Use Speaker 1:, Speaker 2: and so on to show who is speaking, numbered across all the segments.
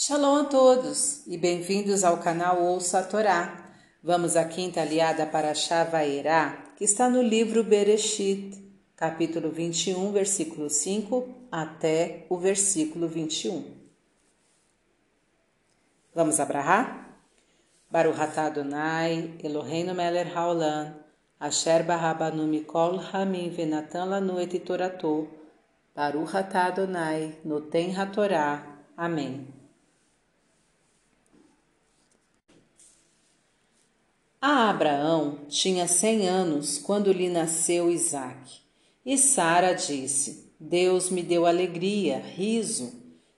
Speaker 1: Shalom a todos e bem-vindos ao canal Ouça a Torá. Vamos à quinta aliada para Shavairá, que está no livro Bereshit, capítulo 21, versículo 5 até o versículo 21. Vamos abrahar? Baruch atah Adonai, Eloheinu melech haolam, asher barabanu mikol hamim venatan lanu et torato, Baruch atah Adonai, noten. Amém. A Abraão tinha cem anos quando lhe nasceu Isaque. E Sara disse: Deus me deu alegria, riso,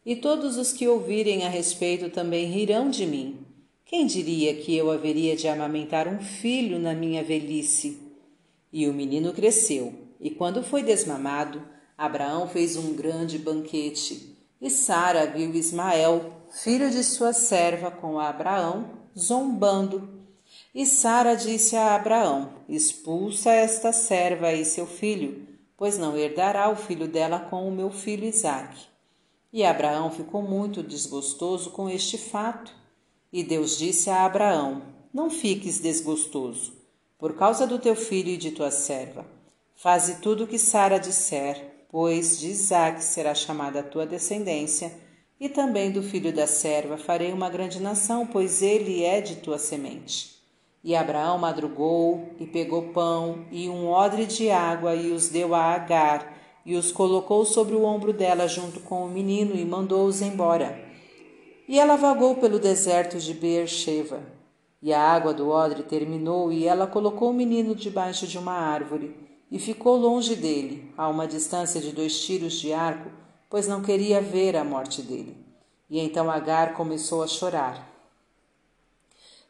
Speaker 1: e todos os que ouvirem a respeito também rirão de mim. Quem diria que eu haveria de amamentar um filho na minha velhice? E o menino cresceu, e quando foi desmamado, Abraão fez um grande banquete. E Sara viu Ismael, filho de sua serva, com Abraão, zombando e Sara disse a Abraão: Expulsa esta serva e seu filho, pois não herdará o filho dela com o meu filho Isaque. E Abraão ficou muito desgostoso com este fato. E Deus disse a Abraão: Não fiques desgostoso, por causa do teu filho e de tua serva. Faze tudo o que Sara disser, pois de Isaque será chamada a tua descendência, e também do filho da serva farei uma grande nação, pois ele é de tua semente. E Abraão madrugou e pegou pão e um odre de água e os deu a Agar e os colocou sobre o ombro dela junto com o menino e mandou-os embora. E ela vagou pelo deserto de Beersheba. E a água do odre terminou e ela colocou o menino debaixo de uma árvore e ficou longe dele, a uma distância de dois tiros de arco, pois não queria ver a morte dele. E então Agar começou a chorar.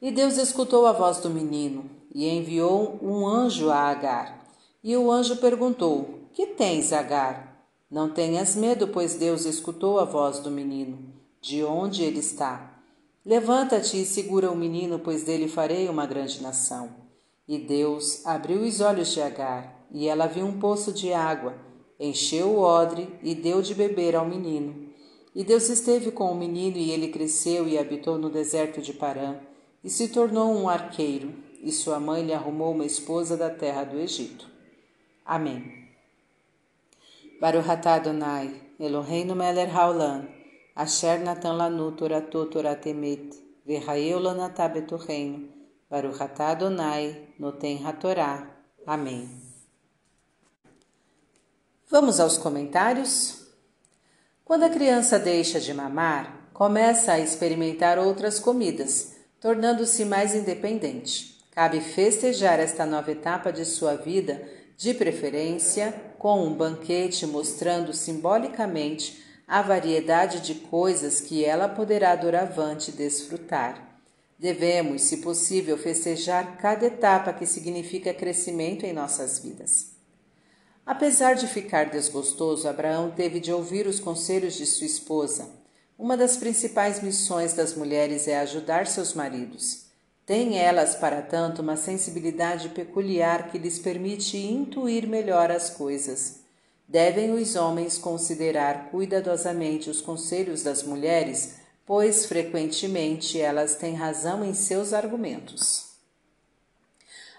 Speaker 1: E Deus escutou a voz do menino e enviou um anjo a Agar. E o anjo perguntou: Que tens, Agar? Não tenhas medo, pois Deus escutou a voz do menino. De onde ele está? Levanta-te e segura o menino, pois dele farei uma grande nação. E Deus abriu os olhos de Agar, e ela viu um poço de água, encheu o odre e deu de beber ao menino. E Deus esteve com o menino, e ele cresceu e habitou no deserto de Parã e se tornou um arqueiro, e sua mãe lhe arrumou uma esposa da terra do Egito. Amém. Baruch atah Adonai, Eloheinu melech haolam, asher natan lanu torato toratemet, betorreino, Baruch atah Adonai, noten hatorá. Amém. Vamos aos comentários? Quando a criança deixa de mamar, começa a experimentar outras comidas, tornando-se mais independente. Cabe festejar esta nova etapa de sua vida, de preferência com um banquete mostrando simbolicamente a variedade de coisas que ela poderá doravante desfrutar. Devemos, se possível, festejar cada etapa que significa crescimento em nossas vidas. Apesar de ficar desgostoso, Abraão teve de ouvir os conselhos de sua esposa uma das principais missões das mulheres é ajudar seus maridos. Têm elas, para tanto, uma sensibilidade peculiar que lhes permite intuir melhor as coisas. Devem os homens considerar cuidadosamente os conselhos das mulheres, pois frequentemente elas têm razão em seus argumentos.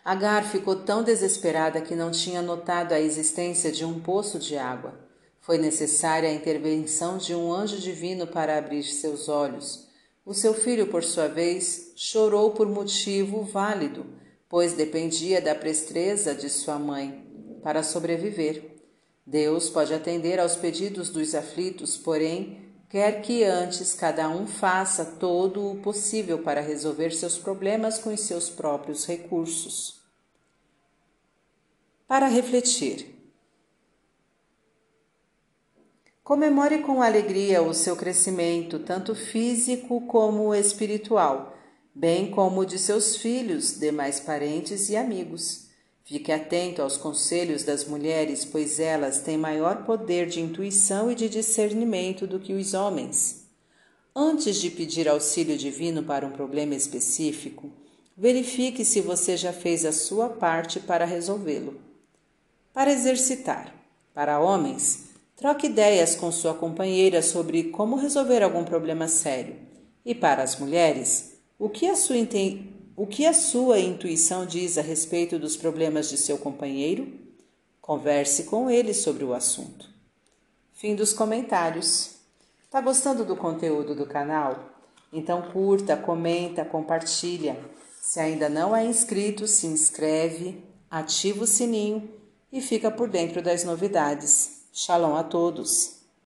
Speaker 1: Agar ficou tão desesperada que não tinha notado a existência de um poço de água. Foi necessária a intervenção de um anjo divino para abrir seus olhos. O seu filho, por sua vez, chorou por motivo válido, pois dependia da presteza de sua mãe para sobreviver. Deus pode atender aos pedidos dos aflitos, porém, quer que antes cada um faça todo o possível para resolver seus problemas com os seus próprios recursos. Para refletir, Comemore com alegria o seu crescimento, tanto físico como espiritual, bem como de seus filhos, demais parentes e amigos. Fique atento aos conselhos das mulheres, pois elas têm maior poder de intuição e de discernimento do que os homens. Antes de pedir auxílio divino para um problema específico, verifique se você já fez a sua parte para resolvê-lo. Para exercitar. Para homens, Troque ideias com sua companheira sobre como resolver algum problema sério. E para as mulheres, o que a sua, o que a sua intuição diz a respeito dos problemas de seu companheiro? Converse com ele sobre o assunto. Fim dos comentários. Tá gostando do conteúdo do canal? Então curta, comenta, compartilha. Se ainda não é inscrito, se inscreve, ativa o sininho e fica por dentro das novidades. Shalom a todos!